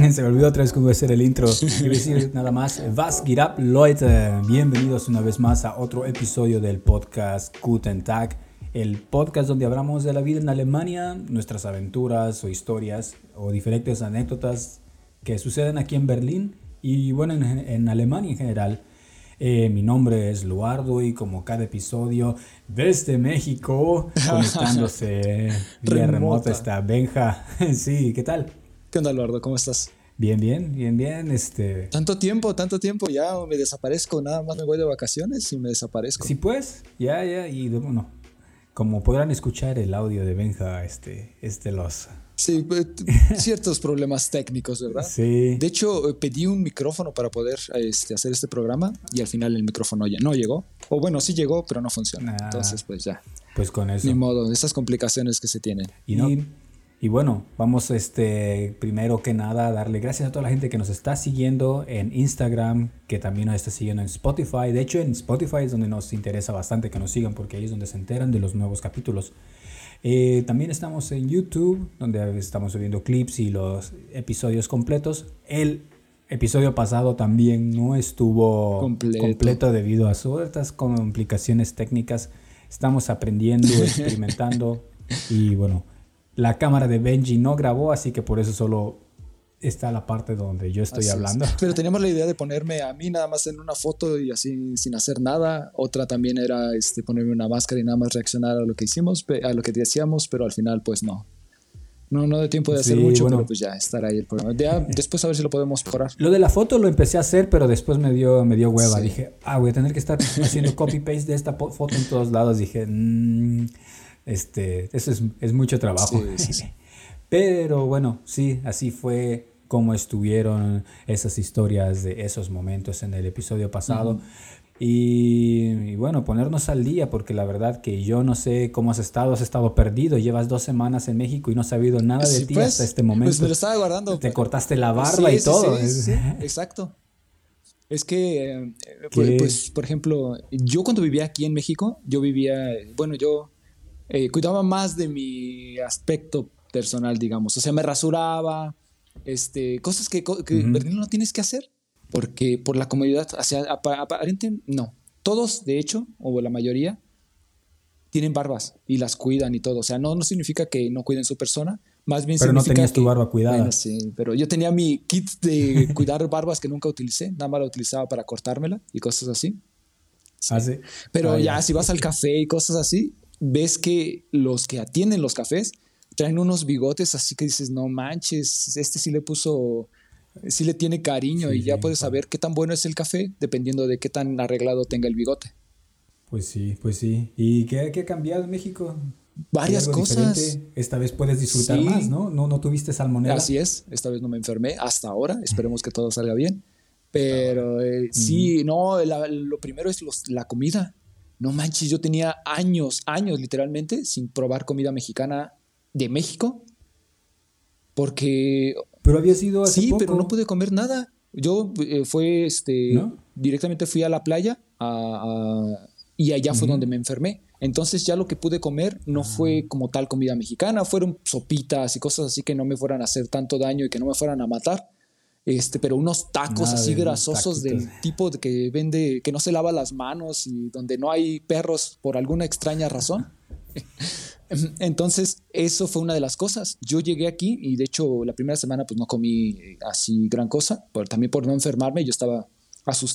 Se me olvidó otra vez cómo hacer el intro. Quiero decir nada más. Was geht ab, Leute? Bienvenidos una vez más a otro episodio del podcast Guten Tag. El podcast donde hablamos de la vida en Alemania, nuestras aventuras o historias o diferentes anécdotas que suceden aquí en Berlín y bueno, en, en Alemania en general. Eh, mi nombre es Luardo y como cada episodio desde México, conectándose vía remota está Benja. sí, ¿qué tal? ¿Qué onda, Luardo? ¿Cómo estás? Bien, bien, bien, bien. Este... Tanto tiempo, tanto tiempo, ya me desaparezco, nada más me voy de vacaciones y me desaparezco. Sí, pues, ya, ya, y bueno, como podrán escuchar el audio de Benja, este, este los Sí, ciertos problemas técnicos, ¿verdad? Sí. De hecho, eh, pedí un micrófono para poder este, hacer este programa y al final el micrófono ya no llegó. O bueno, sí llegó, pero no funciona. Ah. Entonces, pues ya. Pues con eso. Ni modo, esas complicaciones que se tienen. Y, no- y bueno, vamos este, primero que nada a darle gracias a toda la gente que nos está siguiendo en Instagram, que también nos está siguiendo en Spotify. De hecho, en Spotify es donde nos interesa bastante que nos sigan porque ahí es donde se enteran de los nuevos capítulos. Eh, también estamos en YouTube, donde estamos subiendo clips y los episodios completos. El episodio pasado también no estuvo Completo. debido a ciertas complicaciones técnicas. Estamos aprendiendo, experimentando y bueno, la cámara de Benji no grabó, así que por eso solo está la parte donde yo estoy Así es. hablando. Pero teníamos la idea de ponerme a mí nada más en una foto y así sin hacer nada. Otra también era este, ponerme una máscara y nada más reaccionar a lo que hicimos, a lo que decíamos, pero al final pues no. No, no de tiempo de hacer Sí, mucho, bueno. pero pues ya estará ahí el programa. Ya, después a ver si lo podemos mejorar. Lo de la foto lo empecé a hacer, pero después me dio, me dio hueva. Sí. Dije, ah, voy a tener que estar haciendo copy-paste de esta foto en todos lados. Dije, "Mm, este, eso es, es mucho trabajo. Sí, sí. Pero bueno, sí, así fue como estuvieron esas historias de esos momentos en el episodio pasado. Y, y bueno, ponernos al día, porque la verdad que yo no sé cómo has estado, has estado perdido, llevas dos semanas en México y no has sabido nada de Sí, ti pues, hasta este momento. Pues me lo estaba guardando. Te cortaste la barba Sí, y sí, todo. exacto. Es que, eh, pues, pues, por ejemplo, yo cuando vivía aquí en México, yo vivía, bueno, yo eh, cuidaba más de mi aspecto personal, digamos. O sea, me rasuraba, este, cosas que, que en Berlín no tienes que hacer, porque por la comodidad, o sea, apa- aparente, no. Todos, de hecho, o la mayoría, tienen barbas y las cuidan y todo. O sea, no, no significa que no cuiden su persona, más bien Pero no tenías tu barba cuidada. Bueno, sí, pero yo tenía mi kit de cuidar barbas que nunca utilicé, nada más la utilizaba para cortármela y cosas así. Ah, sí. Pero Ah, ya, si vas al café y cosas así, ves que los que atienden los cafés traen unos bigotes así que dices, no manches, este sí le puso, sí le tiene cariño Sí, y ya puedes saber qué tan bueno es el café dependiendo de qué tan arreglado tenga el bigote. Pues sí, pues sí. ¿Y qué, qué ha cambiado en México? ¿Hay Varias cosas. diferente? Esta vez puedes disfrutar Sí. más, ¿no? ¿no? No tuviste salmonela. Así es, esta vez no me enfermé hasta ahora, esperemos que todo salga bien. Pero eh, sí, no, la- lo primero es los- la comida. No manches, yo tenía años, años literalmente sin probar comida mexicana de México. Porque Pero había sido hace sí, poco. pero no pude comer nada. Yo eh, fue este ¿No? directamente fui a la playa a- a- y allá fue donde me enfermé. Entonces ya lo que pude comer Ah. no fue como tal comida mexicana, fueron sopitas y cosas así que no me fueran a hacer tanto daño y que no me fueran a matar. Este, pero unos tacos Nada así de grasosos del tipo de que vende, que no se lava las manos y donde no hay perros por alguna extraña razón. Entonces, eso fue una de las cosas. Yo llegué aquí y de hecho la primera semana pues no comí eh, así gran cosa, pero también por no enfermarme, yo estaba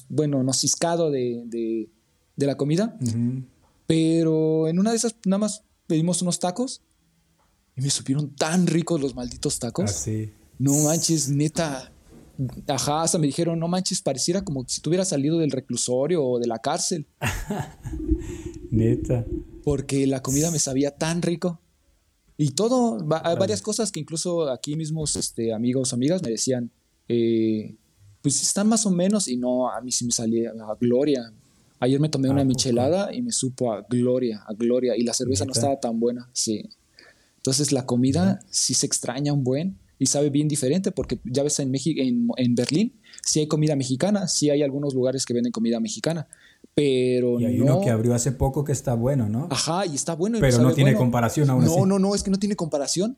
bueno, no ciscado de, de, de la comida, Ujú. pero en una de esas nada más pedimos unos tacos y me supieron tan ricos los malditos tacos. Así. No manches, neta. Ajá, hasta me dijeron, no manches, pareciera como si tuviera salido del reclusorio o de la cárcel, Neta. porque la comida me sabía tan rico. Y todo, va- hay varias cosas que incluso aquí mismos este, amigos, amigas me decían, eh, pues están más o menos, y no, a mí sí me salía a gloria. Ayer me tomé ¿A una michelada y me supo a gloria, a gloria, y la cerveza no estaba tan buena, sí. Entonces la comida sí se extraña un buen y sabe bien diferente porque ya ves en México, en, en Berlín, sí hay comida mexicana, sí hay algunos lugares que venden comida mexicana, pero Y hay no. uno que abrió hace poco que está bueno, ¿no? Ajá, y está bueno. y Pero no tiene bueno. comparación aún No, así. no, no, es que no tiene comparación.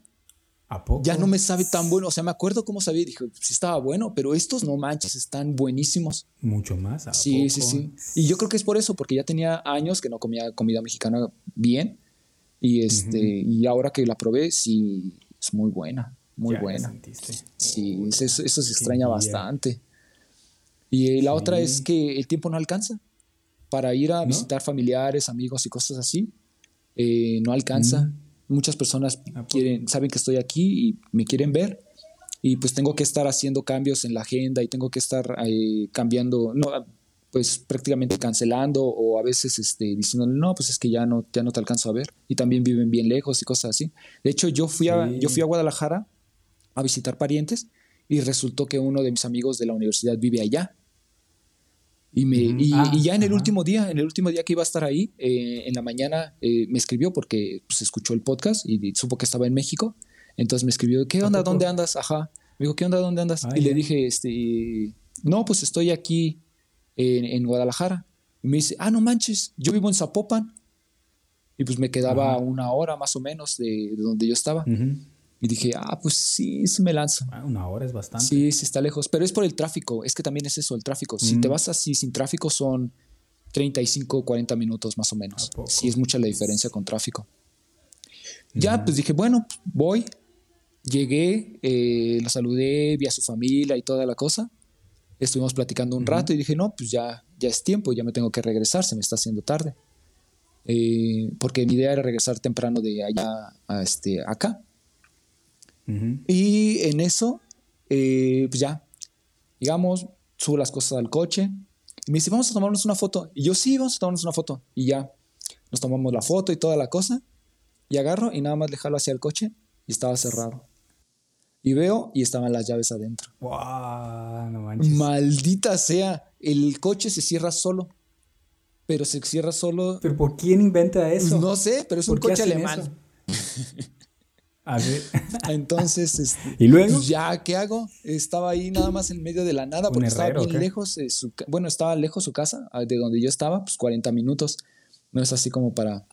¿A poco? Ya no me sabe tan bueno. O sea, me acuerdo cómo sabía dije, sí estaba bueno, pero estos no manches, están buenísimos. Mucho más. ¿a Sí, sí, poco? sí. Y yo creo que es por eso, porque ya tenía años que no comía comida mexicana bien. Y este, y ahora que la probé, sí, es muy buena. Muy Ya, buena. Sí, eso, eso- eso se qué extraña bastante. Y eh, la otra es Sí. que el tiempo no alcanza. Para ir a ¿No? visitar familiares, amigos y cosas así, eh, no alcanza. Mm. Muchas personas ¿A quieren, saben que estoy aquí y me quieren ver. Y pues tengo que estar haciendo cambios en la agenda y tengo que estar eh, cambiando, no, pues prácticamente cancelando o a veces este, diciéndole, no, pues es que ya no, ya no te alcanzo a ver. Y también viven bien lejos y cosas así. De hecho, yo fui, a, Sí. yo fui a Guadalajara a visitar parientes y resultó que uno de mis amigos de la universidad vive allá. Y, me, y, Ah, y ya en el ajá. último día, en el último día que iba a estar ahí, eh, en la mañana eh, me escribió porque pues, escuchó el podcast y supo que estaba en México. Entonces me escribió, ¿qué ¿A onda? ¿Dónde andas? Ajá. Me dijo, ¿qué onda? ¿Dónde andas? Ah, y le dije, este, no, pues estoy aquí en, en Guadalajara. Y me dice, ah, no manches, yo vivo en Zapopan. Y pues me quedaba una hora más o menos de, de donde yo estaba. Ujú. Y dije, ah, pues sí, sí me lanzo. Ah, una hora es bastante. Sí, sí está lejos, pero es por el tráfico, es que también es eso, el tráfico. Si Mm. te vas así sin tráfico son 35, 40 minutos más o menos. Sí, es mucha la diferencia con tráfico. Ya, pues dije, bueno, voy. Llegué, eh, lo saludé, vi a su familia y toda la cosa. Estuvimos platicando un rato y dije, no, pues ya, ya es tiempo, ya me tengo que regresar, se me está haciendo tarde. Eh, porque mi idea era regresar temprano de allá a este, acá. Ujú. Y en eso, eh, pues ya, digamos, subo las cosas al coche. Y me dice, vamos a tomarnos una foto. Y yo, sí, vamos a tomarnos una foto. Y ya, nos tomamos la foto y toda la cosa. Y agarro y nada más le jalo hacia el coche y estaba cerrado. Y veo y estaban las llaves adentro. Guau, no manches. Maldita sea, el coche se cierra solo. Pero se cierra solo. ¿Pero por quién inventa eso? no sé, pero es un ¿Por qué coche alemán. A ver. Entonces, este, ¿Y luego? pues ya, ¿qué hago? Estaba ahí nada más en medio de la nada ¿Un porque estaba herrero o bien lejos. de su bueno, estaba lejos su casa, ah, de donde yo estaba, pues 40 minutos. No es así como para.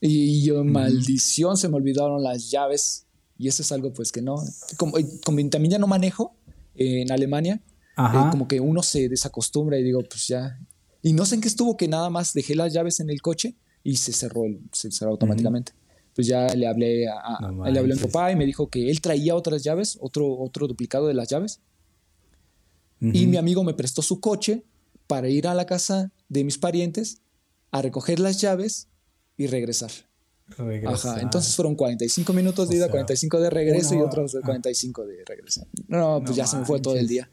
Y yo, maldición, se me olvidaron las llaves. Y eso es algo, pues que no. Como, eh, como también ya no manejo eh, en Alemania, eh, como que uno se desacostumbra y digo, pues ya. Y no sé en qué estuvo que nada más dejé las llaves en el coche y se cerró, el- se cerró automáticamente. Pues ya le hablé a, No le hablé a mi manches. papá y me dijo que él traía otras llaves, otro, otro duplicado de las llaves. Ujú. Y mi amigo me prestó su coche para ir a la casa de mis parientes a recoger las llaves y regresar. Regresar. Ajá, entonces fueron 45 minutos de O ida, sea, 45 de regreso y otros hora. 45 de regreso. No, pues No ya se me fue todo el manches. día.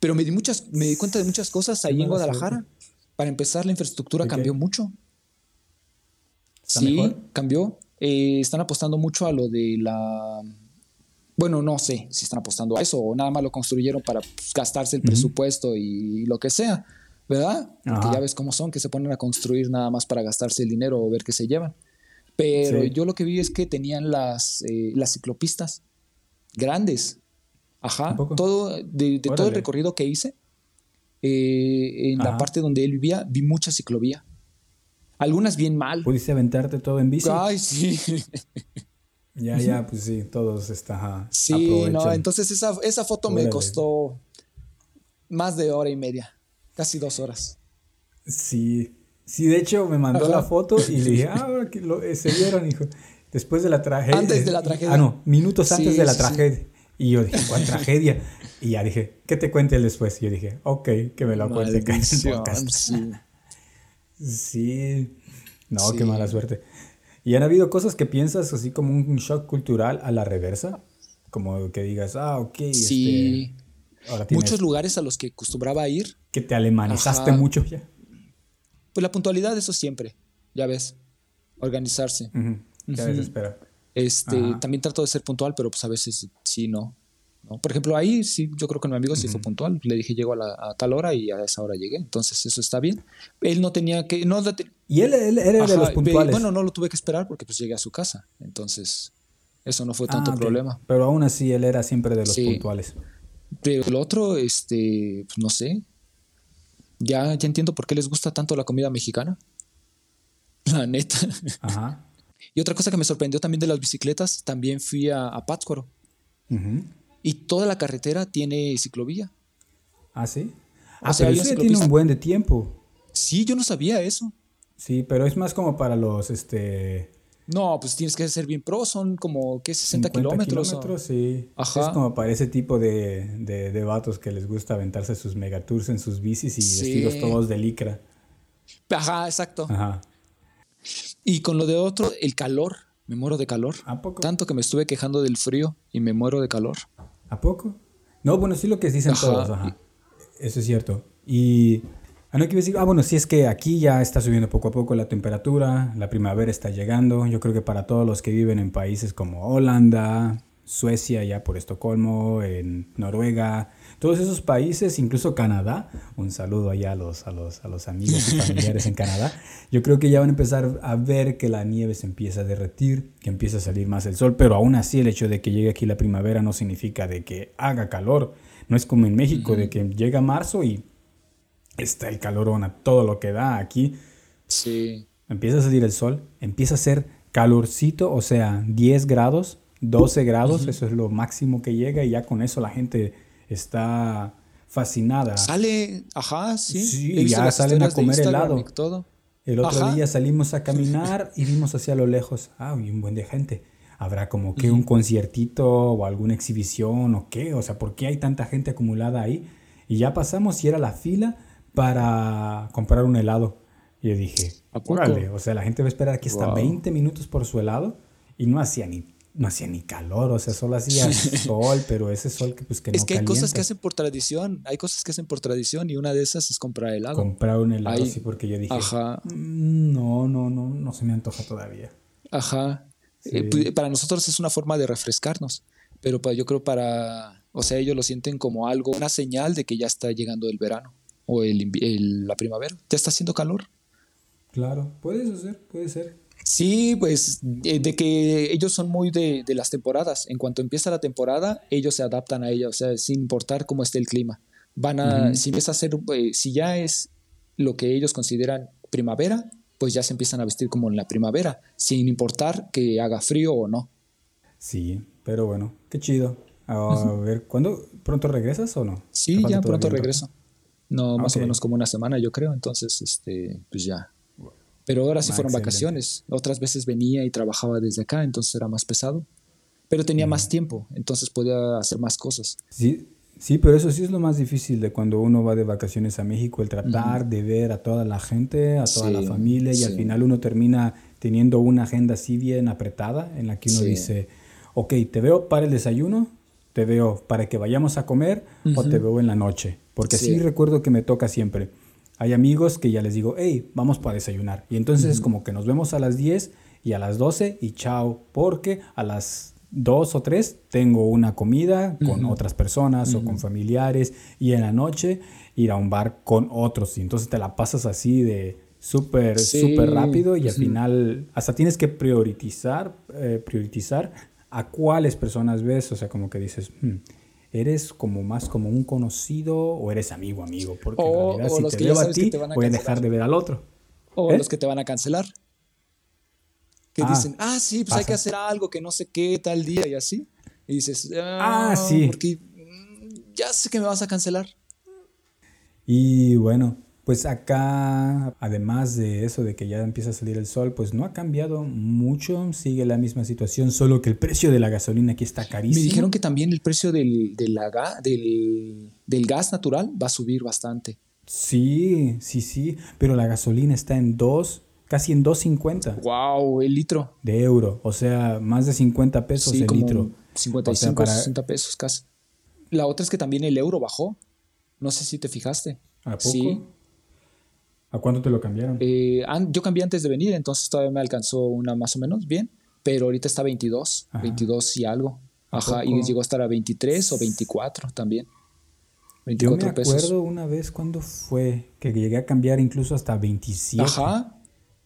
Pero me di muchas, me di cuenta de muchas cosas ahí en Guadalajara. Para empezar, la infraestructura cambió mucho. ¿Está sí, mejor? cambió. Eh, están apostando mucho a lo de la. Bueno, no sé si están apostando a eso o nada más lo construyeron para pues, gastarse el presupuesto y lo que sea, ¿verdad? Porque ya ves cómo son, que se ponen a construir nada más para gastarse el dinero o ver qué se llevan. Pero Sí. yo lo que vi es que tenían las, eh, las ciclopistas grandes. Ajá. Todo, de, de todo el recorrido que hice, eh, en la parte donde él vivía, vi mucha ciclovía. Algunas bien mal. ¿Pudiste aventarte todo en bici? Ay, sí. Ya, ya, pues sí, todos está, Sí, no, entonces esa, esa foto me costó más de hora y media, casi dos horas. Sí, sí, de hecho me mandó Ajá. la foto y le dije, ah, que lo, eh, se vieron, hijo. Después de la tragedia. Antes de la tragedia. Ah, no, minutos Sí, antes de la sí, sí. tragedia. Y yo dije, ¿cuál tragedia? Y ya dije, ¿qué te cuente él después? Y yo dije, ok, que me lo cuente sí. No, qué mala suerte. ¿Y han habido cosas que piensas así como un shock cultural a la reversa? Como que digas, ah, ok, Sí. este, ahora tienes Muchos lugares a los que acostumbraba a ir, que te alemanizaste Ajá. mucho ya. pues la puntualidad, eso siempre, ya ves, organizarse. Ujú, Ya Ujú. desespera. Este, Ajá. también trato de ser puntual, pero pues a veces sí, no. ¿No? Por ejemplo, ahí sí, yo creo que mi amigo sí fue puntual. Le dije, llego a, la- a tal hora y a esa hora llegué. Entonces, eso está bien. Él no tenía que. No, Y él, él era de los puntuales. Bueno, no lo tuve que esperar porque pues llegué a su casa. Entonces, eso no fue tanto Ah, problema. Pero aún así él era siempre de los Sí. puntuales. Pero el otro, este, pues no sé. Ya, ya entiendo por qué les gusta tanto la comida mexicana. La neta. Ajá. Y otra cosa que me sorprendió también de las bicicletas, también fui a, a Pátzcuaro. Y toda la carretera tiene ciclovía. ¿Ah, sí? O Ah, sea, pero eso ya tiene un buen de tiempo. Sí, yo no sabía eso. Sí, pero es más como para los, este... No, pues tienes que ser bien pro, son como, ¿qué? 60 50 kilómetros. o- kilómetros, sí. Ajá. Es como para ese tipo de, de, de vatos que les gusta aventarse sus megatours en sus bicis y Sí. vestidos todos de licra. Ajá, exacto. Ajá. Y con lo de otro, el calor. Me muero de calor. ¿A poco? Tanto que me estuve quejando del frío y me muero de calor. ¿A poco? No, bueno, sí lo que dicen Ajá. todos, ajá. Eso es cierto. Y... Ah, no, a decir, ah, bueno, sí es que aquí ya está subiendo poco a poco la temperatura, la primavera está llegando. Yo creo que para todos los que viven en países como Holanda, Suecia, ya por Estocolmo, en Noruega, todos esos países, incluso Canadá, un saludo allá a los, a los, a los amigos y familiares en Canadá, yo creo que ya van a empezar a ver que la nieve se empieza a derretir, que empieza a salir más el sol, pero aún así el hecho de que llegue aquí la primavera no significa de que haga calor. No es como en México, de que llega marzo y está el calorón a todo lo que da aquí. Sí. Empieza a salir el sol, empieza a ser calorcito, o sea, 10 grados, 12 grados, eso es lo máximo que llega y ya con eso la gente está fascinada. Sale, ajá, sí. Sí, ya salen a comer helado. todo. El otro Ajá. día salimos a caminar y vimos hacia lo lejos, ah, y un buen de gente. Habrá como que un conciertito o alguna exhibición o qué, o sea, ¿por qué hay tanta gente acumulada ahí? Y ya pasamos y era la fila para comprar un helado. Y yo dije, órale, o sea, la gente va a esperar aquí hasta Wow. 20 minutos por su helado y no hacía ni no hacía ni calor, o sea, solo hacía sol, pero ese sol que pues que es no que hay cosas que hacen por tradición. Hay cosas que hacen por tradición y una de esas es comprar helado. comprar un helado Ahí. sí porque yo dije, Ajá. "Mm, no, no, no, no se me antoja todavía. Ajá. Sí. Eh, pues, para nosotros es una forma de refrescarnos, pero yo creo para, o sea, ellos lo sienten como algo, una señal de que ya está llegando el verano o el- la primavera. Ya está haciendo calor. Claro, puede ser, puede ser. Sí, pues eh, de que ellos son muy de, de las temporadas. En cuanto empieza la temporada, ellos se adaptan a ella, o sea, sin importar cómo esté el clima. Van a, si empieza a ser, eh, si ya es lo que ellos consideran primavera, pues ya se empiezan a vestir como en la primavera, sin importar que haga frío o no. Sí, pero bueno, qué chido. A ver, ¿cuándo? ¿Pronto regresas o no? ¿Te Sí, ya pronto regreso. No, más o menos como una semana, yo creo. Entonces, este, pues ya. Pero ahora sí Ah, fueron excelente. vacaciones. Otras veces venía y trabajaba desde acá, entonces era más pesado. Pero tenía más tiempo, entonces podía hacer más cosas. Sí, sí, pero eso sí es lo más difícil de cuando uno va de vacaciones a México, el tratar de ver a toda la gente, a toda la familia, y al final uno termina teniendo una agenda así bien apretada en la que uno Sí. dice, ok, te veo para el desayuno, te veo para que vayamos a comer o te veo en la noche. Porque. Sí. recuerdo que me toca siempre. Hay amigos que ya les digo, hey, vamos para desayunar. Y entonces es como que nos vemos a las 10 y a las 12 y chao, porque a las 2 o 3 tengo una comida con otras personas o con familiares y en la noche ir a un bar con otros. Y entonces te la pasas así de súper, Sí. súper rápido y al final hasta tienes que priorizar, eh, priorizar a cuáles personas ves. O sea, como que dices, "Hmm, ¿eres como más como un conocido o eres amigo, amigo? Porque en realidad o si los te que veo a ti, te van a voy a dejar de ver al otro. O ¿Eh? los que te van a cancelar. Que Ah, dicen, ah, sí, pues hay que hacer algo, que no sé qué, tal día y así. Y dices, ah, Ah, sí. Porque mm, ya sé que me vas a cancelar. Y bueno, pues acá, además de eso, de que ya empieza a salir el sol, pues no ha cambiado mucho, sigue la misma situación, solo que el precio de la gasolina aquí está Me carísimo. dijeron que también el precio del, del, del gas natural va a subir bastante. Sí, sí, sí, pero la gasolina está en 2, casi en 2.50 Wow, el litro. de euro, o sea, más de 50 pesos Sí, el como litro. 55, O sea, para- 60 pesos casi. La otra es que también el euro bajó. No sé si te fijaste. ¿A poco? Sí. ¿A cuánto te lo cambiaron? Eh, yo cambié antes de venir, entonces todavía me alcanzó una más o menos bien, pero ahorita está 22, Ajá. 22 y algo. ¿A Ajá, y llegó a estar a 23 o 24 también. Yo 24 me pesos. acuerdo una vez cuando fue que llegué a cambiar incluso hasta 27. Ajá.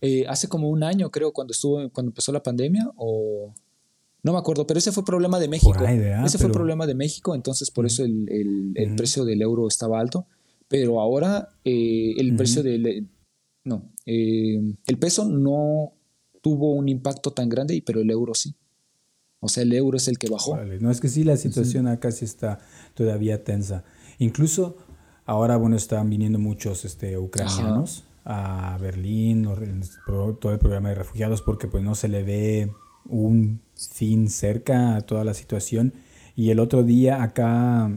Eh, hace como un año, creo, cuando estuvo, cuando empezó la pandemia, o no me acuerdo, pero ese fue problema de México. ese fue problema de México, entonces por eso el, el- el precio del euro estaba alto. Pero ahora eh, el precio del no, eh, el peso no tuvo un impacto tan grande, pero el euro sí. O sea, el euro es el que bajó. No, es que sí, la situación acá sí está todavía tensa. Incluso ahora, bueno, están viniendo muchos este, ucranianos a Berlín, todo el programa de refugiados, porque pues no se le ve un fin cerca a toda la situación. Y el otro día acá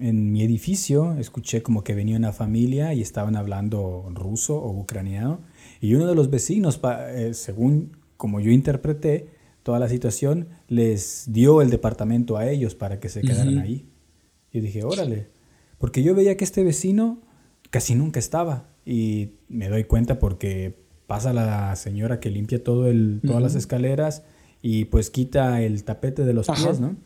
en mi edificio escuché como que venía una familia y estaban hablando ruso o ucraniano. Y uno de los vecinos, eh, según como yo interpreté toda la situación, les dio el departamento a ellos para que se quedaran ahí. Y dije, órale. Porque yo veía que este vecino casi nunca estaba. Y me doy cuenta porque pasa la señora que limpia todo el, todas las escaleras y pues quita el tapete de los pies, ¿no?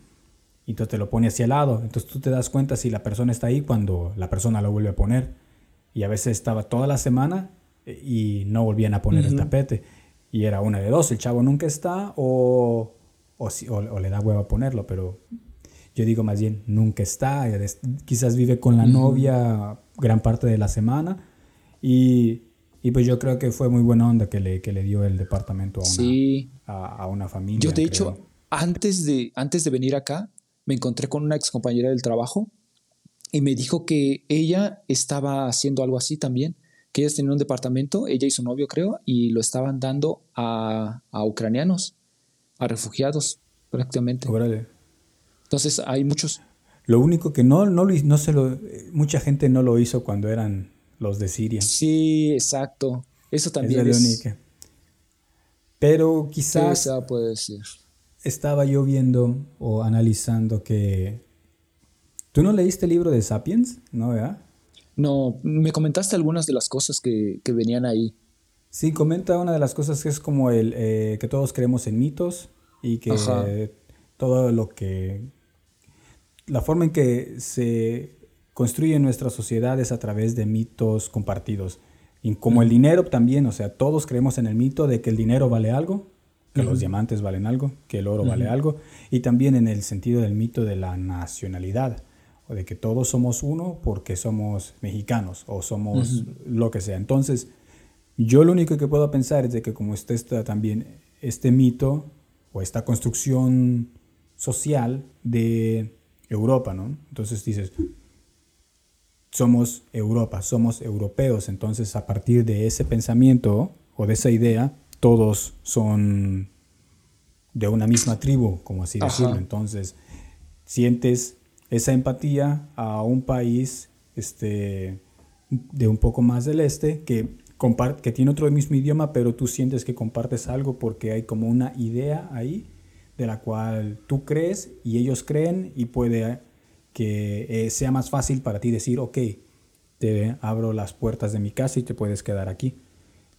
Y entonces te lo pone hacia el lado. Entonces tú te das cuenta si la persona está ahí cuando la persona lo vuelve a poner. Y a veces estaba toda la semana eh, y no volvían a poner el tapete. Y era una de dos, el chavo nunca está o, o, si, o, le da huevo a ponerlo, pero yo digo más bien nunca está. Quizás vive con la novia gran parte de la semana y y pues yo creo que fue muy buena onda que le, que le dio el departamento a una, a, una familia. Yo de hecho, antes de, antes de venir acá, me encontré con una ex compañera del trabajo y me dijo que ella estaba haciendo algo así también, que ellas tenían un departamento, ella y su novio creo, y lo estaban dando a, a ucranianos, a refugiados prácticamente. Órale. Entonces hay muchos... Lo único que no, no, no se lo... Mucha gente no lo hizo cuando eran los de Siria. Sí, exacto. Eso también es. Pero quizás. puede ser? Estaba yo viendo o analizando que. ¿Tú no leíste el libro de Sapiens? ¿No, verdad? No, me comentaste algunas de las cosas que, venían ahí. Sí, comenta una de las cosas que es como el eh, que todos creemos en mitos y que todo lo que. La forma en que se construyen nuestras sociedades a través de mitos compartidos. Y como el dinero también, o sea, todos creemos en el mito de que el dinero vale algo, que los diamantes valen algo, que el oro vale algo, y también en el sentido del mito de la nacionalidad, o de que todos somos uno porque somos mexicanos o somos lo que sea. Entonces, yo lo único que puedo pensar es de que como está también este mito o esta construcción social de Europa, ¿no? Entonces dices, somos Europa, somos europeos, entonces a partir de ese pensamiento o de esa idea, todos son de una misma tribu, como así decirlo. Entonces, sientes esa empatía a un país este, de un poco más del este que, que tiene otro mismo idioma, pero tú sientes que compartes algo porque hay como una idea ahí de la cual tú crees y ellos creen y puede que eh, sea más fácil para ti decir, ok, te abro las puertas de mi casa y te puedes quedar aquí.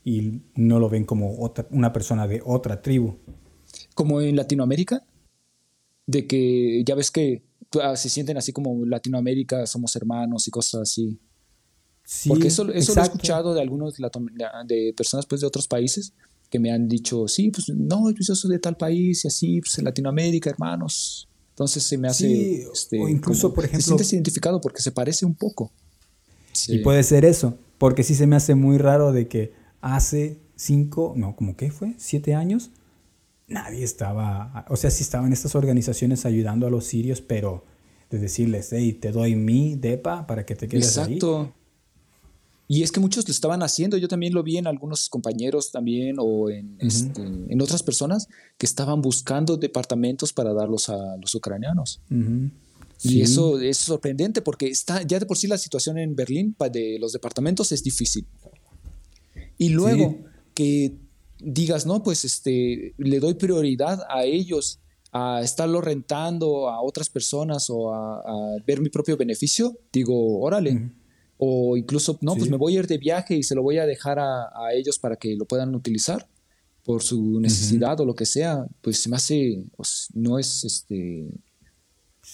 Y no lo ven como otra, una persona de otra tribu. Como en Latinoamérica, de que ya ves que ah, se sienten así como Latinoamérica, somos hermanos y cosas así. Sí, Porque eso, eso lo he escuchado de algunos de personas pues, de otros países que me han dicho, sí, pues no, pues yo soy de tal país y así, pues en Latinoamérica, hermanos. Entonces se me hace... este, o incluso, por ejemplo... Te sientes identificado porque se parece un poco. Y puede ser eso, porque sí se me hace muy raro de que hace cinco, no, como qué fue, siete años, nadie estaba, o sea, sí estaban estas organizaciones ayudando a los sirios, pero de decirles, hey, te doy mi DEPA para que te quedes ahí. Exacto. Y es que muchos lo estaban haciendo, yo también lo vi en algunos compañeros también o en, este, en otras personas que estaban buscando departamentos para darlos a los ucranianos. Y eso es sorprendente porque está, ya de por sí la situación en Berlín de los departamentos es difícil. Y luego que digas, no, pues este, le doy prioridad a ellos a estarlo rentando a otras personas o a, ver mi propio beneficio, digo, órale. O incluso, no, pues me voy a ir de viaje y se lo voy a dejar a, ellos para que lo puedan utilizar por su necesidad o lo que sea, pues se me hace, pues, no es, este,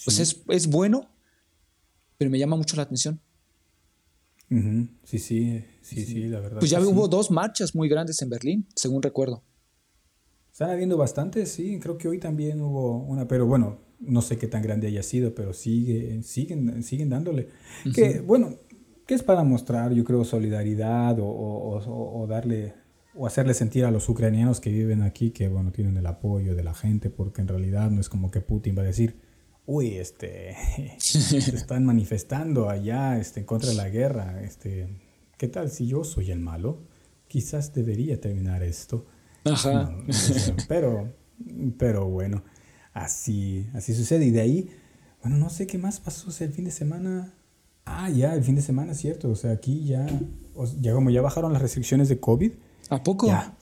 pues es, es, bueno, pero me llama mucho la atención. Sí, sí, sí, sí, la verdad. Pues ya hubo dos marchas muy grandes en Berlín, según recuerdo. Están habiendo bastantes, sí, creo que hoy también hubo una, pero bueno, no sé qué tan grande haya sido, pero sigue, siguen, siguen dándole. Que bueno, que es para mostrar, yo creo, solidaridad o, darle o hacerle sentir a los ucranianos que viven aquí que, bueno, tienen el apoyo de la gente, porque en realidad no es como que Putin va a decir, uy, este, se están manifestando allá este, en contra de la guerra, este, ¿qué tal si yo soy el malo? Quizás debería terminar esto. Ajá. pero, pero bueno, así, así sucede. Y de ahí, bueno, no sé qué más pasó el fin de semana. Ah, ya, el fin de semana, cierto. O sea, aquí ya, ya como ya bajaron las restricciones de COVID. ¿A poco? Ya,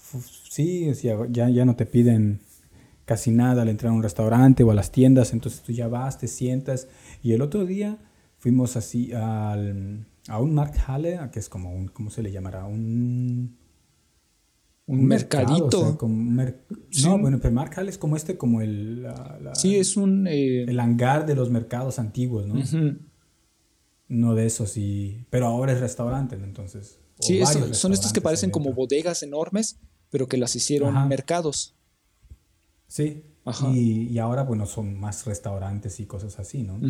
sí, ya, ya no te piden casi nada al entrar a un restaurante o a las tiendas, entonces tú ya vas, te sientas. Y el otro día fuimos así al, a un Markthalle, que es como un, ¿cómo se le llamará? Un... Un, mercadito. No, bueno, pero Markthalle es como este, como el... sí, es un... Eh, el hangar de los mercados antiguos, ¿no? No de esos, y... Pero ahora es restaurante, entonces... Sí, son estos que parecen como bodegas enormes, pero que las hicieron mercados. Sí. Y, ahora, bueno, son más restaurantes y cosas así, ¿no?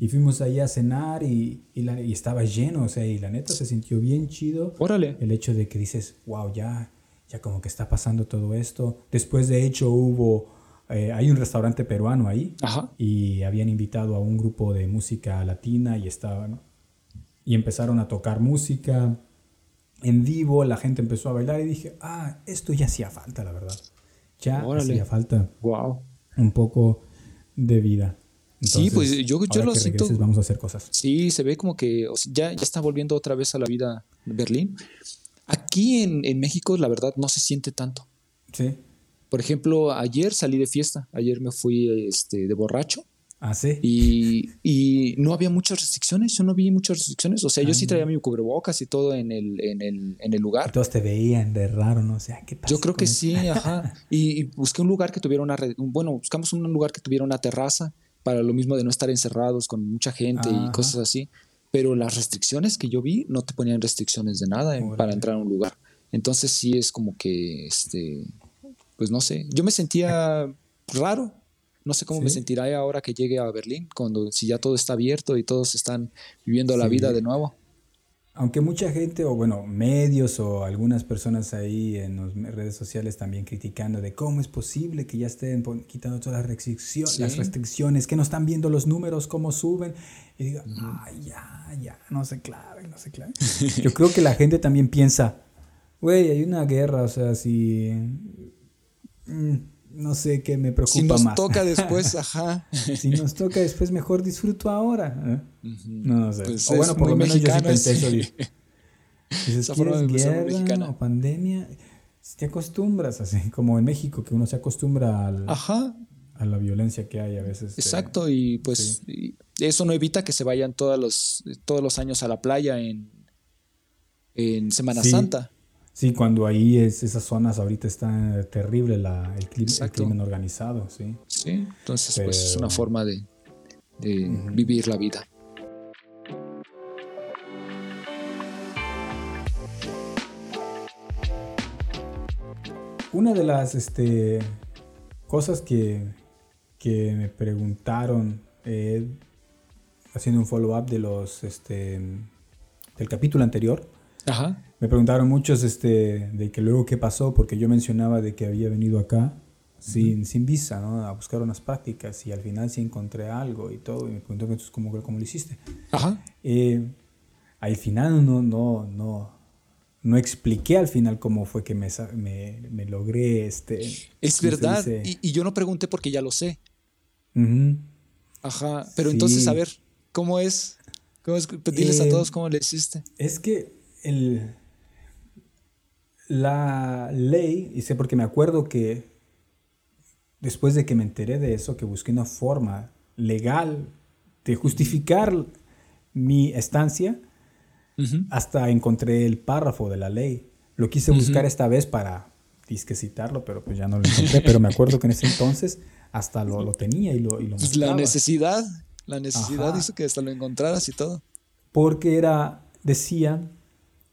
Y fuimos ahí a cenar y, y, estaba lleno, o sea, y la neta se sintió bien chido. Órale. El hecho de que dices, wow, ya, ya como que está pasando todo esto. Después, de hecho, hubo, eh, hay un restaurante peruano ahí. Ajá. Y habían invitado a un grupo de música latina y estaban, y empezaron a tocar música en vivo, la gente empezó a bailar y dije, ah, esto ya hacía falta, la verdad ya hacía falta wow. un poco de vida. sí, pues yo, yo lo siento. Vamos a hacer cosas. Sí, se ve como que ya, ya está volviendo otra vez a la vida Berlín. Aquí en, en México, la verdad, no se siente tanto. Sí. Por ejemplo, ayer salí de fiesta. Ayer me fui este, de borracho. Ah, sí. Y, y, no había muchas restricciones, yo no vi muchas restricciones. O sea, yo sí ah. traía mi cubrebocas y todo en el, en el, en el lugar. todos te veían de raro, ¿no? O sea, ¿qué pasa Yo creo que sí, ajá. Y, busqué un lugar que tuviera una. Bueno, buscamos un lugar que tuviera una terraza para lo mismo de no estar encerrados con mucha gente y cosas así. Pero las restricciones que yo vi no te ponían restricciones de nada para entrar a un lugar. Entonces sí es como que, este, pues no sé, yo me sentía raro no sé cómo me sentiré ahora que llegue a Berlín, cuando si ya todo está abierto y todos están viviendo la vida de nuevo. Aunque mucha gente, o bueno, medios o algunas personas ahí en las redes sociales también criticando de cómo es posible que ya estén quitando todas las restricciones, las restricciones, que no están viendo los números, cómo suben. Y digo, ay, ya, ya, no se clave, no se clave. Yo creo que la gente también piensa, güey, hay una guerra, o sea, si... Mm, no sé qué me preocupa más. Si nos toca después, ajá. si nos toca después, mejor disfruto ahora. ¿eh? No, sé. Pues o bueno, por lo menos yo sí pensé eso. Dices, ¿quieres guerra o pandemia? Si te acostumbras, así como en México, que uno se acostumbra al, a la violencia que hay a veces. Este, Exacto, y pues eso no evita que se vayan todos los, todos los años a la playa en, en Semana Santa. Sí, cuando ahí es, esas zonas ahorita está terrible la, el, crimen organizado, sí. Sí, entonces pues es una forma de, vivir la vida. Una de las este, cosas que, que me preguntaron eh, haciendo un follow-up de los este, del capítulo anterior, Ajá. Me preguntaron muchos este, de que luego qué pasó, porque yo mencionaba de que había venido acá sin, sin visa, ¿no? A buscar unas prácticas y al final sí encontré algo y todo. Y me preguntó entonces cómo, cómo lo hiciste. Ajá. Eh, al final no, no, no, no expliqué al final cómo fue que me, me, me logré este... Es verdad, y, y, yo no pregunté porque ya lo sé. Ajá, pero entonces a ver, ¿cómo es? ¿Cómo es? Diles a eh, todos cómo le hiciste. Es que el, la ley, y sé porque me acuerdo que después de que me enteré de eso, que busqué una forma legal de justificar mi estancia, hasta encontré el párrafo de la ley. Lo quise buscar esta vez para disque citarlo, pero pues ya no lo encontré. pero me acuerdo que en ese entonces hasta lo, lo tenía y lo, y lo La necesidad, la necesidad hizo que hasta lo encontraras y todo. Porque era, decía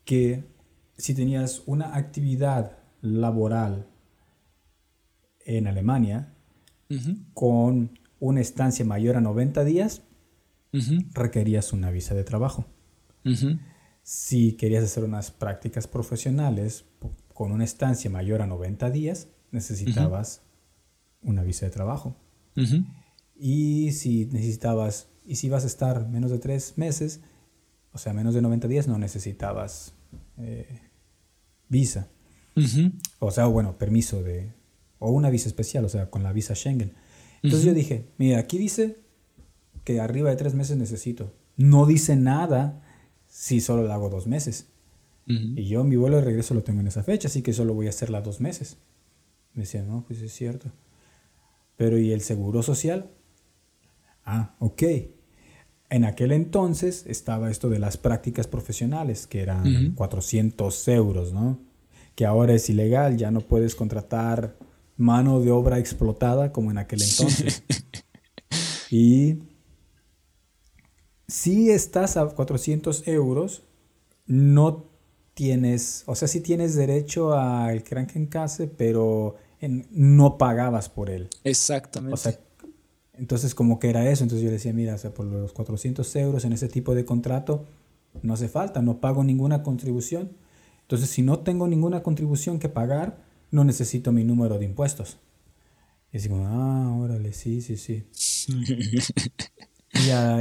que si tenías una actividad laboral en Alemania con una estancia mayor a 90 días, requerías una visa de trabajo. Si querías hacer unas prácticas profesionales, con una estancia mayor a 90 días, necesitabas una visa de trabajo. Y si necesitabas, y si vas a estar menos de tres meses, o sea, menos de 90 días, no necesitabas eh, visa. O sea, bueno, permiso de, o una visa especial, o sea, con la visa Schengen. Entonces yo dije, mira, aquí dice que arriba de tres meses necesito. No dice nada si solo la hago dos meses. Y yo mi vuelo de regreso lo tengo en esa fecha, así que solo voy a hacerla dos meses. Me decía, no, pues es cierto. Pero ¿y el seguro social? Ah, ok. En aquel entonces estaba esto de las prácticas profesionales, que eran 400 euros, ¿no? Que ahora es ilegal, ya no puedes contratar mano de obra explotada como en aquel entonces. y si estás a 400 euros, no tienes, o sea, sí tienes derecho al Krankenkasse, pero no pagabas por él. Exactamente. O sea, entonces como que era eso, entonces yo decía, mira, o sea, por los 400 euros en ese tipo de contrato no hace falta, no pago ninguna contribución. Entonces, si no tengo ninguna contribución que pagar, no necesito mi número de impuestos. Y así como, ah, órale, sí, sí, sí.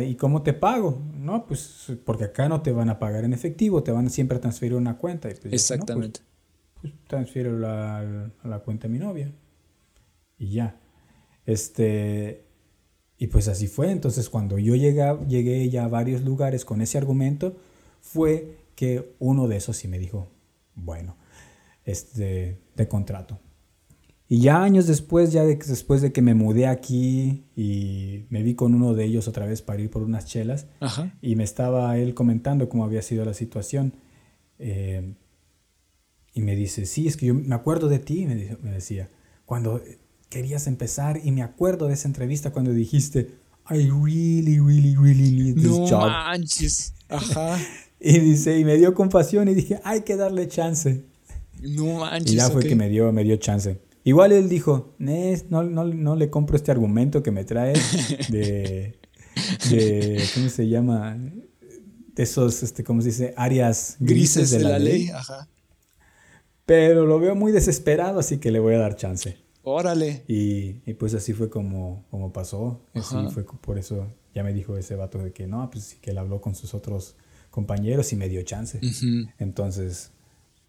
¿Y, cómo te pago? No, pues porque acá no te van a pagar en efectivo, te van a siempre a transferir una cuenta. Y pues, Exactamente. pues, transfiero la, a la cuenta de mi novia. Y ya. Este, y pues así fue. Entonces cuando yo llegué, llegué ya a varios lugares con ese argumento, fue que uno de esos sí me dijo, bueno, este, de contrato. Y ya años después, ya después de que me mudé aquí y me vi con uno de ellos otra vez para ir por unas chelas, y me estaba él comentando cómo había sido la situación. Eh, y me dice, sí, es que yo me acuerdo de ti, me, me decía, cuando querías empezar, y me acuerdo de esa entrevista cuando dijiste, I really, really, really need this no job. manches. Ajá. y dice, y me dio compasión y dije, hay que darle chance. No manches. Y ya fue que me dio, me dio chance. Igual él dijo, no, no, no le compro este argumento que me trae de, de ¿cómo se llama? De esos, este, ¿cómo se dice? Áreas grises, de, la, ley. Ajá. Pero lo veo muy desesperado, así que le voy a dar chance. Órale. Y, y pues así fue como, como pasó. Así fue por eso ya me dijo ese vato de que no, pues sí que él habló con sus otros compañeros y me dio chance. Entonces,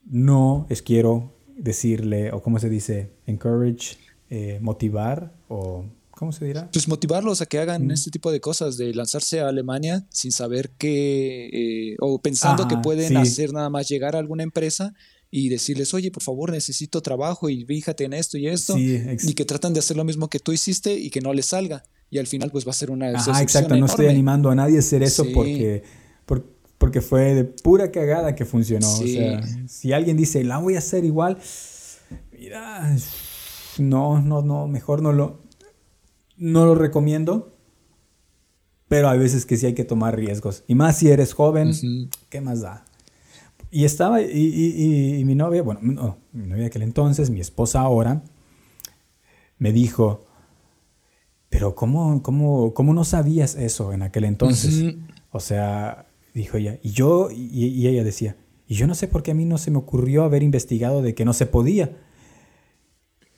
no es quiero decirle, o cómo se dice, encourage, eh, motivar, o ¿cómo se dirá? Pues motivarlos a que hagan este tipo de cosas, de lanzarse a Alemania sin saber que, eh, o pensando que pueden hacer nada más llegar a alguna empresa y decirles, oye, por favor, necesito trabajo y fíjate en esto y esto, y que tratan de hacer lo mismo que tú hiciste y que no les salga. Y al final, pues va a ser una. Ah, exacto. No estoy animando a nadie a hacer eso porque, porque fue de pura cagada que funcionó. O sea, si alguien dice, la voy a hacer igual, mira, no, no, no, mejor no lo, no lo recomiendo. Pero hay veces que sí hay que tomar riesgos. Y más si eres joven, ¿qué más da? Y estaba, y, y, mi novia, bueno, no, mi novia de aquel entonces, mi esposa ahora, me dijo, pero ¿cómo, cómo, cómo no sabías eso en aquel entonces? O sea, Dijo ella. Y yo, y, ella decía, y yo no sé por qué a mí no se me ocurrió haber investigado de que no se podía.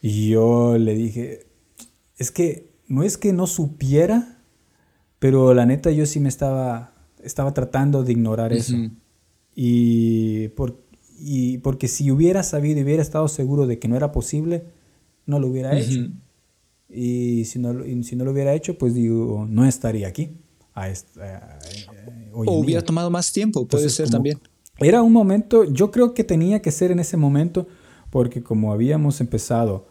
Y yo le dije, es que no es que no supiera, pero la neta yo sí me estaba, estaba tratando de ignorar eso. Y, por, y porque si hubiera sabido y hubiera estado seguro de que no era posible, no lo hubiera hecho. Y si no, y si no lo hubiera hecho, pues digo, no estaría aquí. A o hubiera tomado más tiempo, puede ser también. Era un momento, yo creo que tenía que ser en ese momento, porque como habíamos empezado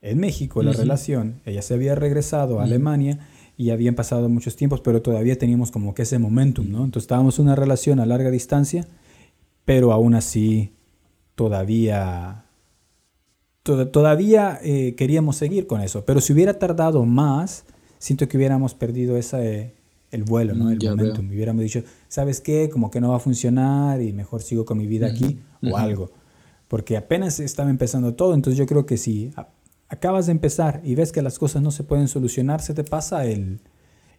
en México la relación, ella se había regresado a Alemania y habían pasado muchos tiempos, pero todavía teníamos como que ese momentum, ¿no? Entonces estábamos en una relación a larga distancia, pero aún así todavía todavía eh, queríamos seguir con eso, pero si hubiera tardado más, siento que hubiéramos perdido esa, eh, el vuelo, ¿no? Mm, el momento. Me hubiéramos dicho, ¿sabes qué? Como que no va a funcionar y mejor sigo con mi vida aquí o algo. Porque apenas estaba empezando todo, entonces yo creo que si acabas de empezar y ves que las cosas no se pueden solucionar, se te pasa el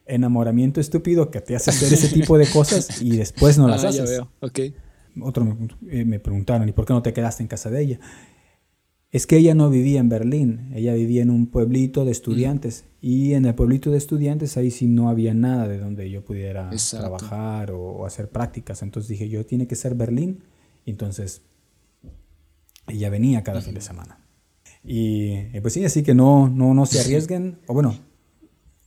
enamoramiento estúpido que te hace hacer ese tipo de cosas y después no las ah, haces. Ya veo. Okay. otro me, me preguntaron, ¿y por qué no te quedaste en casa de ella? Es que ella no vivía en Berlín, ella vivía en un pueblito de estudiantes y en el pueblito de estudiantes ahí sí no había nada de donde yo pudiera trabajar o, hacer prácticas. Entonces dije, yo tiene que ser Berlín. entonces ella venía cada fin de semana. Y pues sí, así que no, no, no se arriesguen. O bueno,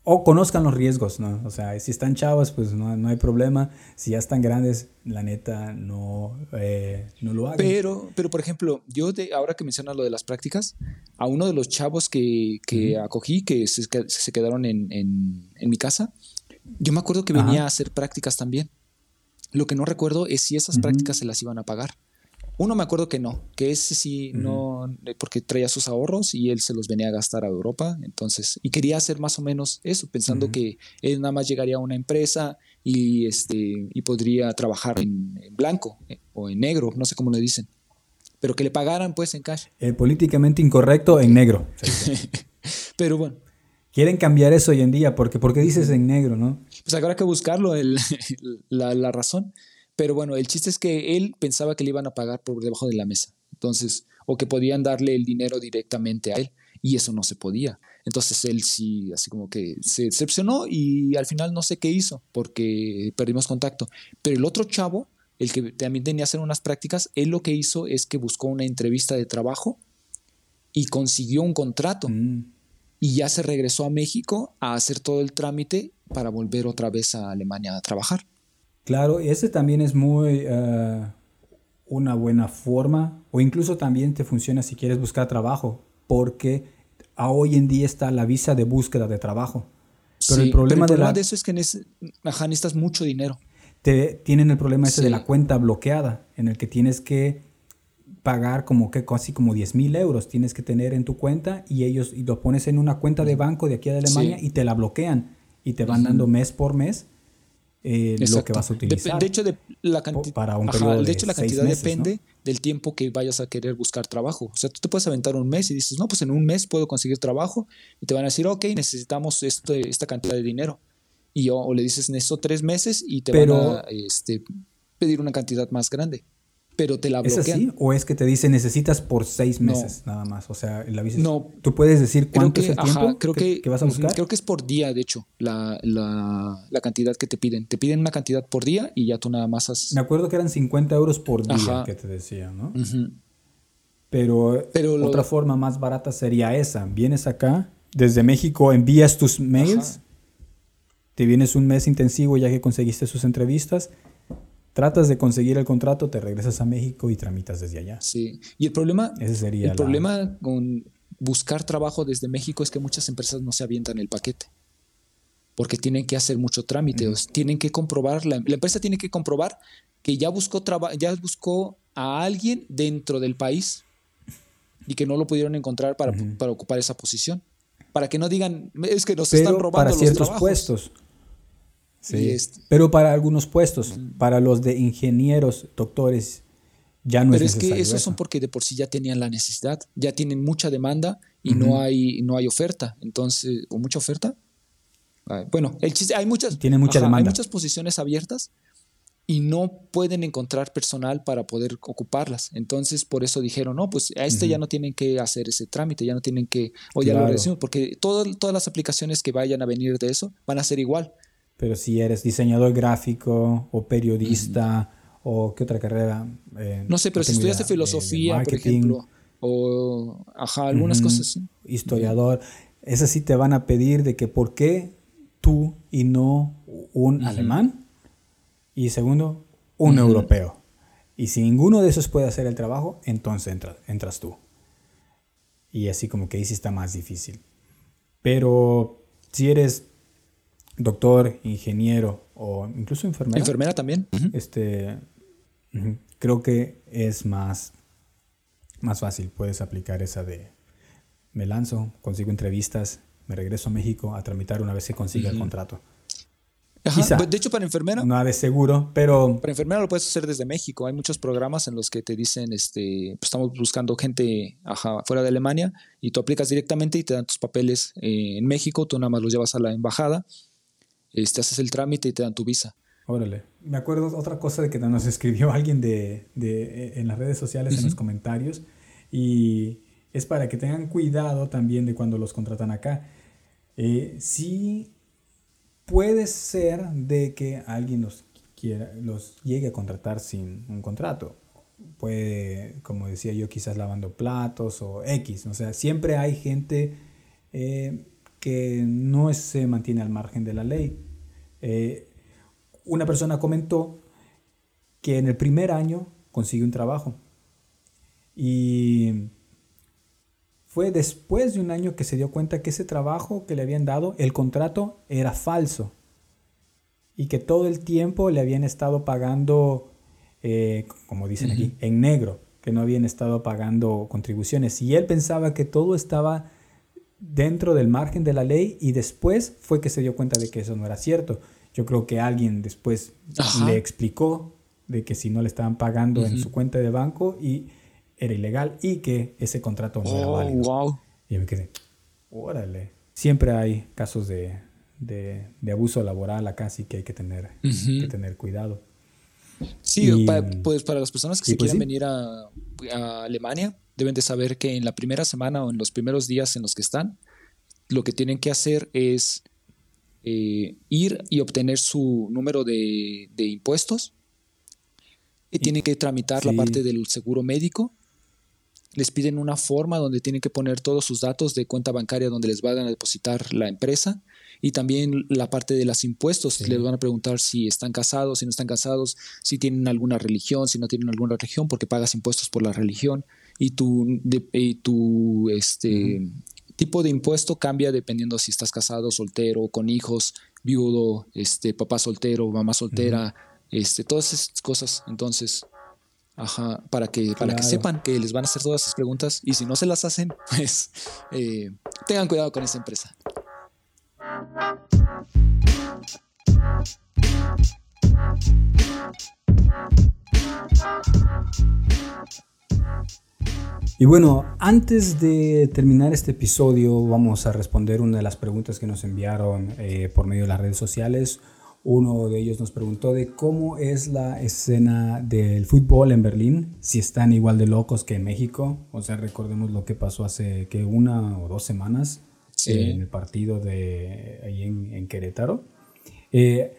o conozcan los riesgos, ¿no? O sea, si están chavos, pues no, no hay problema. Si ya están grandes, la neta, no, eh, no lo hagan. Pero, pero, por ejemplo, yo de, ahora que mencionas lo de las prácticas, a uno de los chavos que, que acogí, que se, se quedaron en, en, en, mi casa, yo me acuerdo que venía a hacer prácticas también. Lo que no recuerdo es si esas prácticas se las iban a pagar. Uno me acuerdo que no, que ese sí no, eh, porque traía sus ahorros y él se los venía a gastar a Europa, entonces, y quería hacer más o menos eso, pensando que él nada más llegaría a una empresa y, este, y podría trabajar en, blanco eh, o en negro, no sé cómo le dicen, pero que le pagaran pues en cash. El políticamente incorrecto en negro. pero bueno. Quieren cambiar eso hoy en día, porque ¿por qué dices en negro, no? Pues habrá que buscarlo, el, la, la razón. Pero bueno, el chiste es que él pensaba que le iban a pagar por debajo de la mesa. Entonces, o que podían darle el dinero directamente a él. Y eso no se podía. Entonces él sí, así como que se decepcionó y al final no sé qué hizo porque perdimos contacto. Pero el otro chavo, el que también tenía que hacer unas prácticas, él lo que hizo es que buscó una entrevista de trabajo y consiguió un contrato. Mm. Y ya se regresó a México a hacer todo el trámite para volver otra vez a Alemania a trabajar. Claro, ese también es muy eh, una buena forma, o incluso también te funciona si quieres buscar trabajo, porque a hoy en día está la visa de búsqueda de trabajo. Pero el problema, de, eso es que necesitas mucho dinero. Te, tienen el problema ese de la cuenta bloqueada, en el que tienes que pagar como que casi como 10 mil euros tienes que tener en tu cuenta y ellos y lo pones en una cuenta de banco de aquí a Alemania y te la bloquean y te van dando mes por mes eh, lo que vas a utilizar. De, hecho, de la cantidad, para un periodo de, hecho, la cantidad depende del tiempo que vayas a querer buscar trabajo. O sea, tú te puedes aventar un mes y dices, no, pues en un mes puedo conseguir trabajo. Y te van a decir, ok, necesitamos este, esta cantidad de dinero. Y o, le dices, necesito tres meses y te van a este, pedir una cantidad más grande pero te la bloquean. ¿Es así? ¿O es que te dice necesitas por seis meses nada más? O sea, la visa No. ¿Tú puedes decir cuánto es el tiempo creo que, vas a buscar? Creo que es por día, de hecho, la, cantidad que te piden. Te piden una cantidad por día y ya tú nada más haces... Me acuerdo que eran 50 euros por día que te decía, ¿no? Pero, Pero otra forma más barata sería esa. Vienes acá, desde México envías tus mails, te vienes un mes intensivo ya que conseguiste sus entrevistas tratas de conseguir el contrato, te regresas a México y tramitas desde allá. Sí, y el problema, Ese sería el problema con buscar trabajo desde México es que muchas empresas no se avientan el paquete. Porque tienen que hacer mucho trámite, tienen que comprobar, la, empresa tiene que comprobar que ya buscó, ya buscó a alguien dentro del país y que no lo pudieron encontrar para, para ocupar esa posición. Para que no digan, es que nos están robando para ciertos puestos. Sí. Pero para algunos puestos, para los de ingenieros, doctores, ya no Pero es, es que esos son porque de por sí ya tenían la necesidad, ya tienen mucha demanda y no, hay, no hay oferta. Entonces, ¿o mucha oferta? Bueno, el chiste, hay muchas, Tiene mucha demanda. hay muchas posiciones abiertas y no pueden encontrar personal para poder ocuparlas. Entonces, por eso dijeron, no, pues a este ya no tienen que hacer ese trámite, ya no tienen que, o ya lo decimos, porque todas las aplicaciones que vayan a venir de eso van a ser igual. Pero si eres diseñador gráfico o periodista o qué otra carrera. Eh, no sé, pero si estudiaste filosofía, por ejemplo, o ajá, algunas cosas. Historiador, esas sí te van a pedir de que por qué tú y no un alemán. Y segundo, un europeo. Y si ninguno de esos puede hacer el trabajo, entonces entras, entras tú. Y así como que ahí sí está más difícil. Pero si eres doctor, ingeniero o incluso enfermera. Enfermera también. Este, creo que es más, más fácil. Puedes aplicar esa de me lanzo, consigo entrevistas, me regreso a México a tramitar una vez que consiga el contrato. de hecho, para enfermera. No de seguro, pero. Para enfermera lo puedes hacer desde México. Hay muchos programas en los que te dicen: este, pues, estamos buscando gente fuera de Alemania y tú aplicas directamente y te dan tus papeles eh, en México. Tú nada más los llevas a la embajada este, haces el trámite y te dan tu visa. Órale. Me acuerdo otra cosa de que nos escribió alguien de, de en las redes sociales, en los comentarios, y es para que tengan cuidado también de cuando los contratan acá. Eh, sí puede ser de que alguien los, quiera, los llegue a contratar sin un contrato. Puede, como decía yo, quizás lavando platos o X. O sea, siempre hay gente eh, que no se mantiene al margen de la ley. Eh, una persona comentó que en el primer año consiguió un trabajo y fue después de un año que se dio cuenta que ese trabajo que le habían dado, el contrato era falso. Y que todo el tiempo le habían estado pagando, eh, como dicen aquí, en negro, que no habían estado pagando contribuciones. Y él pensaba que todo estaba dentro del margen de la ley y después fue que se dio cuenta de que eso no era cierto. Yo creo que alguien después le explicó de que si no le estaban pagando en su cuenta de banco y era ilegal y que ese contrato no era oh, válido. Wow. Y me quedé, órale. Siempre hay casos de, de, de abuso laboral acá, así que hay que tener, que tener cuidado. Sí, pues para las personas que se pues quieran venir a, a, Alemania, deben de saber que en la primera semana o en los primeros días en los que están, lo que tienen que hacer es eh, ir y obtener su número de, de impuestos. Y tienen que tramitar la parte del seguro médico les piden una forma donde tienen que poner todos sus datos de cuenta bancaria donde les van a depositar la empresa y también la parte de los impuestos. Les van a preguntar si están casados, si no están casados, si tienen alguna religión, si no tienen alguna religión, porque pagas impuestos por la religión y tu, tu este, tipo de impuesto cambia dependiendo si estás casado, soltero, con hijos, viudo, este, papá soltero, mamá soltera, este, todas esas cosas. Entonces, Ajá, para que, para que sepan que les van a hacer todas esas preguntas y si no se las hacen, pues eh, tengan cuidado con esa empresa. Y bueno, antes de terminar este episodio, vamos a responder una de las preguntas que nos enviaron eh, por medio de las redes sociales. Uno de ellos nos preguntó de cómo es la escena del fútbol en Berlín, si están igual de locos que en México. O sea, recordemos lo que pasó hace que una o dos semanas en el partido de ahí en, Querétaro. Eh,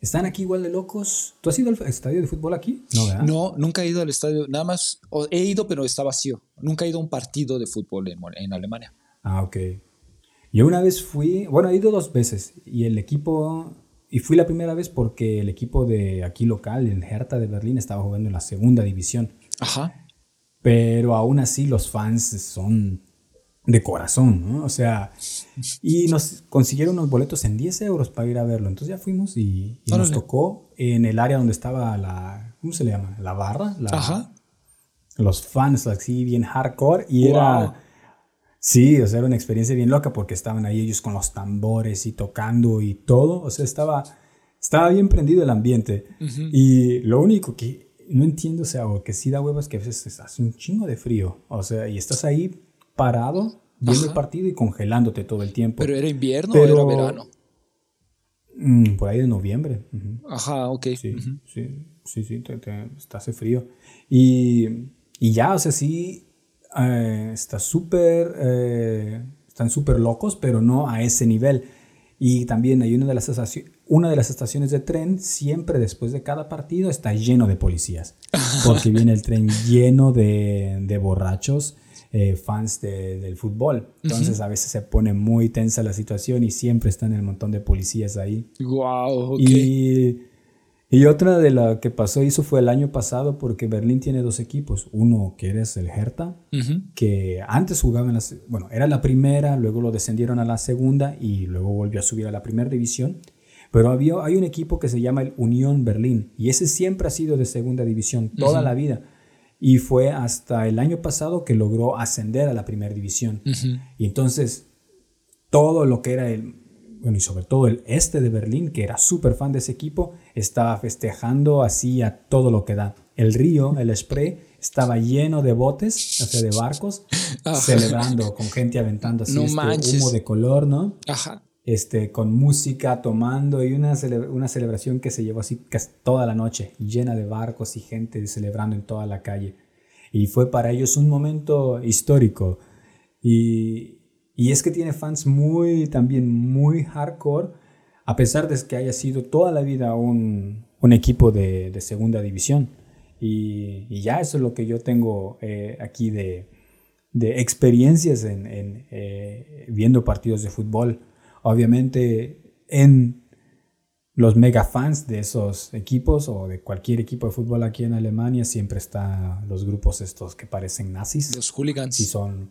¿Están aquí igual de locos? ¿Tú has ido al estadio de fútbol aquí? No, no nunca he ido al estadio. Nada más he ido, pero está vacío. Nunca he ido a un partido de fútbol en, en Alemania. Ah, ok. Yo una vez fui, bueno, he ido dos veces y el equipo y fui la primera vez porque el equipo de aquí local, el Hertha de Berlín, estaba jugando en la segunda división. Ajá. Pero aún así los fans son de corazón, ¿no? O sea, y nos consiguieron unos boletos en 10 euros para ir a verlo. Entonces ya fuimos y, nos tocó en el área donde estaba la, ¿cómo se le llama? La barra. Ajá. Los fans así bien hardcore y era Sí, o sea, era una experiencia bien loca porque estaban ahí ellos con los tambores y tocando y todo. O sea, estaba, estaba bien prendido el ambiente. Y lo único que no entiendo, o sea, o que sí da huevos que a veces hace un chingo de frío. O sea, y estás ahí parado viendo el partido y congelándote todo el tiempo. ¿Pero era invierno o era verano? Mm, por ahí de noviembre. Ajá, ok. Sí, sí, sí, sí, está hace frío. Y, y ya, o sea, sí eh, está súper, eh, están súper locos, pero no a ese nivel. Y también hay una de, las una de las estaciones de tren, siempre después de cada partido, está lleno de policías. Porque viene el tren lleno de, de borrachos, eh, fans del fútbol. Entonces a veces se pone muy tensa la situación y siempre están el montón de policías ahí. Wow, Y y otra de la que pasó eso fue el año pasado porque Berlín tiene dos equipos. Uno que eres el Hertha, que antes jugaba en la... Bueno, era la primera, luego lo descendieron a la segunda y luego volvió a subir a la primera división. Pero había, hay un equipo que se llama el Unión Berlín y ese siempre ha sido de segunda división toda la vida. Y fue hasta el año pasado que logró ascender a la primera división. Y entonces todo lo que era el bueno, y sobre todo el este de Berlín, que era súper fan de ese equipo, estaba festejando así a todo lo que da. El río, el spray, estaba lleno de botes, o sea, de barcos, celebrando, con gente aventando así este humo de color, ¿no? Ajá. Este, con música, tomando y una, una celebración que se llevó así casi toda la noche, llena de barcos y gente celebrando en toda la calle. Y fue para ellos un momento histórico. Y, y es que tiene fans muy, también muy hardcore, a pesar de que haya sido toda la vida un, un equipo de, de, segunda división. Y, ya eso es lo que yo tengo eh, aquí de, de, experiencias en, en eh, viendo partidos de fútbol obviamente en los mega fans de esos equipos o de cualquier equipo de fútbol aquí en Alemania siempre están los grupos estos que parecen nazis. Los hooligans. Y son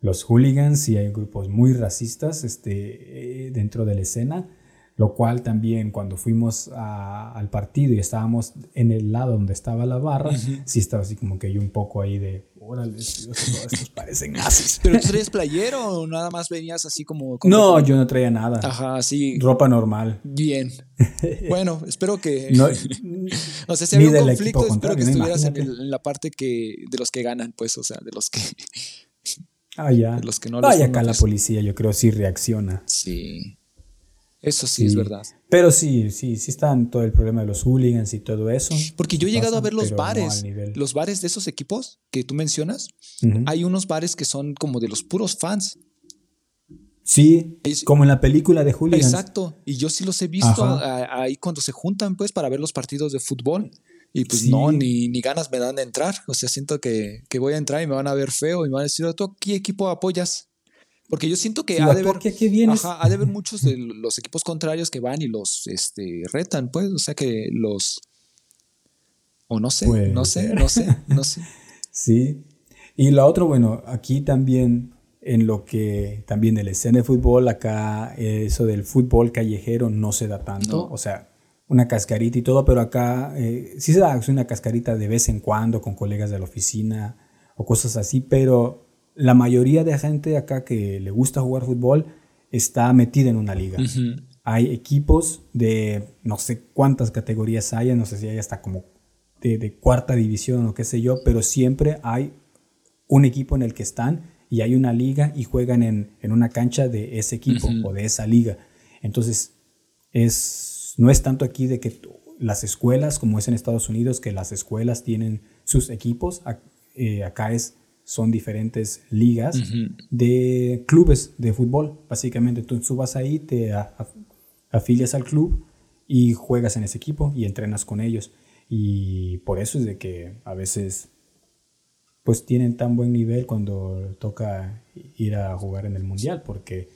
los hooligans y hay grupos muy racistas este, eh, dentro de la escena lo cual también cuando fuimos al partido y estábamos en el lado donde estaba la barra, sí estaba así como que yo un poco ahí de, órale, estos parecen nazis. ¿Pero tú traías playero o nada más venías así como... no, yo no traía nada. Ajá, sí. Ropa normal. Bien. Bueno, espero que... No, o sea, si había un conflicto, espero que estuvieras en, la parte que de los que ganan, pues, o sea, de los que... Ah, ya. De los que no Vaya acá la policía, yo creo, sí reacciona. Sí. Eso sí, es verdad. Pero sí, sí, sí están todo el problema de los hooligans y todo eso. Porque yo he llegado a ver los bares, los bares de esos equipos que tú mencionas. Hay unos bares que son como de los puros fans. Sí, como en la película de hooligans. Exacto, y yo sí los he visto ahí cuando se juntan pues para ver los partidos de fútbol. Y pues no, ni, ni, ganas me dan de entrar. O sea, siento que, que, voy a entrar y me van a ver feo y me van a decir, ¿tú qué equipo apoyas? Porque yo siento que ha, de haber, ha de haber muchos de los equipos contrarios que van y los este, retan, pues. O sea que los. O no sé, no sé, no sé, no sé. sí. Y lo otro, bueno, aquí también en lo que también el escena de fútbol, acá eso del fútbol callejero no se da tanto. O sea, una cascarita y todo, pero acá eh, sí se da una cascarita de vez en cuando con colegas de la oficina o cosas así, pero la mayoría de gente acá que le gusta jugar fútbol está metida en una liga. Hay equipos de no sé cuántas categorías hay, no sé si hay hasta como de, cuarta división o qué sé yo, pero siempre hay un equipo en el que están y hay una liga y juegan en, una cancha de ese equipo o de esa liga. Entonces, es, no es tanto aquí de que las escuelas, como es en Estados Unidos, que las escuelas tienen sus equipos, eh, acá es son diferentes ligas de clubes de fútbol, básicamente. Tú, vas ahí, te afilias al club y juegas en ese equipo y entrenas con ellos. Y por eso es de que a veces pues tienen tan buen nivel cuando toca ir a jugar en el mundial, porque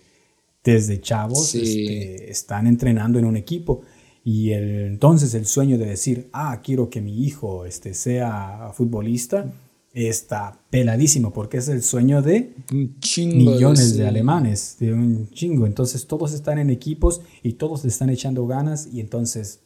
desde chavos este, están entrenando en un equipo. Y entonces el sueño de decir, ah, quiero que mi hijo este, sea futbolista, está peladísimo porque es el sueño de millones de, alemanes, de un chingo. Entonces todos están en equipos y todos le están echando ganas y entonces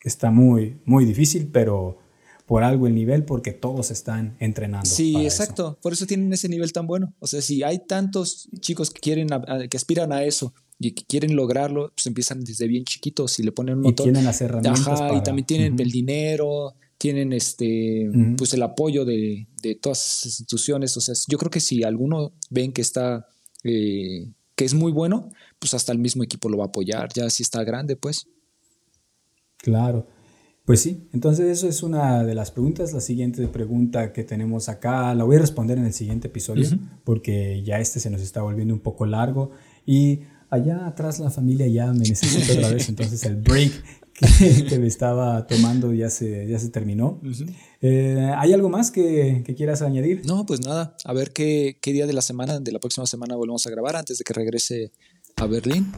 está muy, muy difícil, pero por algo el nivel porque todos están entrenando. Sí, exacto. Por eso tienen ese nivel tan bueno. O sea, si hay tantos chicos que quieren, que aspiran a eso y que quieren lograrlo, pues empiezan desde bien chiquitos y le ponen un montón. Y tienen las herramientas. y también tienen el dinero, tienen este, pues el apoyo de, todas las instituciones. O sea, yo creo que si alguno ven que está, eh, que es muy bueno, pues hasta el mismo equipo lo va a apoyar, ya si está grande, pues. Claro. Pues sí, entonces eso es una de las preguntas. La siguiente pregunta que tenemos acá la voy a responder en el siguiente episodio porque ya este se nos está volviendo un poco largo y allá atrás la familia ya me necesita otra vez, entonces el break que, me estaba tomando ya se, ya se terminó. Eh, ¿Hay algo más que, quieras añadir? No, pues nada. A ver qué, qué día de la semana, de la próxima semana volvemos a grabar antes de que regrese a Berlín.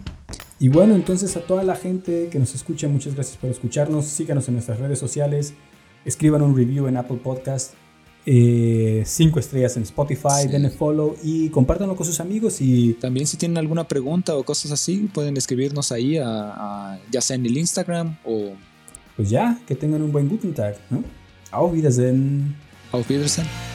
Y bueno, entonces a toda la gente que nos escucha, muchas gracias por escucharnos. Síganos en nuestras redes sociales. Escriban un review en Apple Podcast eh, cinco estrellas en Spotify, denle follow y compártanlo con sus amigos. Y también, si tienen alguna pregunta o cosas así, pueden escribirnos ahí, a, ya sea en el Instagram o. Pues ya, que tengan un buen Guten Tag, ¿no? Auf Wiedersehen. Auf Wiedersehen.